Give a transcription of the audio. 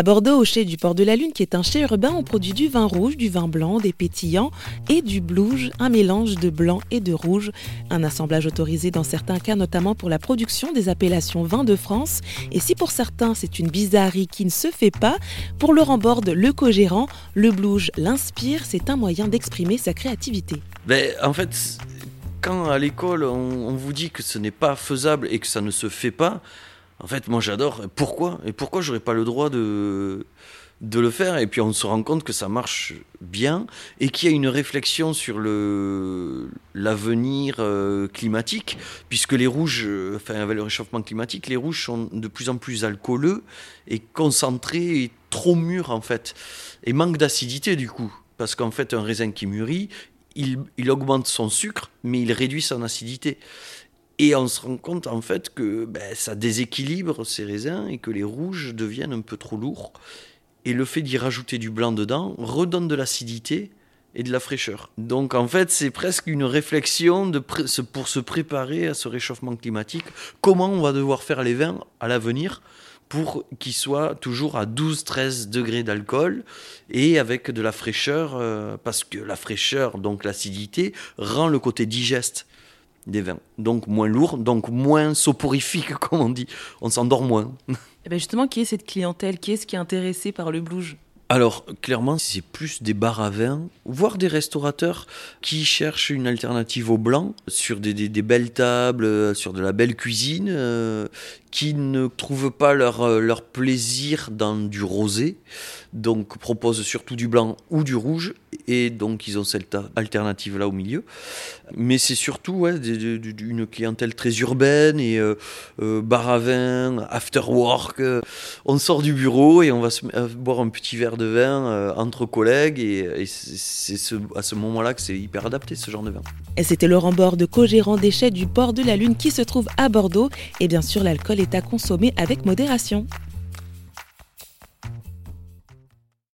À Bordeaux, au chai du Port de la Lune, qui est un chai urbain, on produit du vin rouge, du vin blanc, des pétillants et du blouge, un mélange de blanc et de rouge. Un assemblage autorisé dans certains cas, notamment pour la production des appellations vins de France. Et si pour certains c'est une bizarrerie qui ne se fait pas, pour Laurent Borde, le co-gérant, le blouge l'inspire, c'est un moyen d'exprimer sa créativité. En fait, quand à l'école on vous dit que ce n'est pas faisable et que ça ne se fait pas, en fait, moi j'adore. Pourquoi? Et pourquoi j'aurais pas le droit de, de le faire? Et puis on se rend compte que ça marche bien et qu'il y a une réflexion sur le l'avenir euh, climatique, puisque les rouges, euh, enfin avec le réchauffement climatique, les rouges sont de plus en plus alcooleux et concentrés et trop mûrs en fait, et manque d'acidité du coup. Parce qu'en fait, un raisin qui mûrit, il, il augmente son sucre, mais il réduit son acidité. Et on se rend compte en fait que ben, ça déséquilibre ces raisins et que les rouges deviennent un peu trop lourds. Et le fait d'y rajouter du blanc dedans redonne de l'acidité et de la fraîcheur. Donc en fait, c'est presque une réflexion pour se préparer à ce réchauffement climatique. Comment on va devoir faire les vins à l'avenir pour qu'ils soient toujours à 12-13 degrés d'alcool et avec de la fraîcheur, euh, parce que la fraîcheur, donc l'acidité, rend le côté digeste des vins. Donc moins lourd, donc moins soporifique, comme on dit. On s'endort moins. Eh ben justement, qui est cette clientèle? Qui est-ce qui est intéressé par le blouge alors, clairement, c'est plus des bars à vin, voire des restaurateurs qui cherchent une alternative au blanc sur des, belles tables, sur de la belle cuisine, euh, qui ne trouvent pas leur, euh, leur plaisir dans du rosé, donc proposent surtout du blanc ou du rouge, et donc ils ont cette alternative là au milieu. Mais c'est surtout une clientèle très urbaine et euh, euh, bar à vin, after work. on sort du bureau et on va boire un petit verre de vin entre collègues, et, c'est ce, à ce moment-là que c'est hyper adapté ce genre de vin. Et c'était Laurent Borde, co-gérant déchets du port de la Lune qui se trouve à Bordeaux, et bien sûr l'alcool est à consommer avec modération.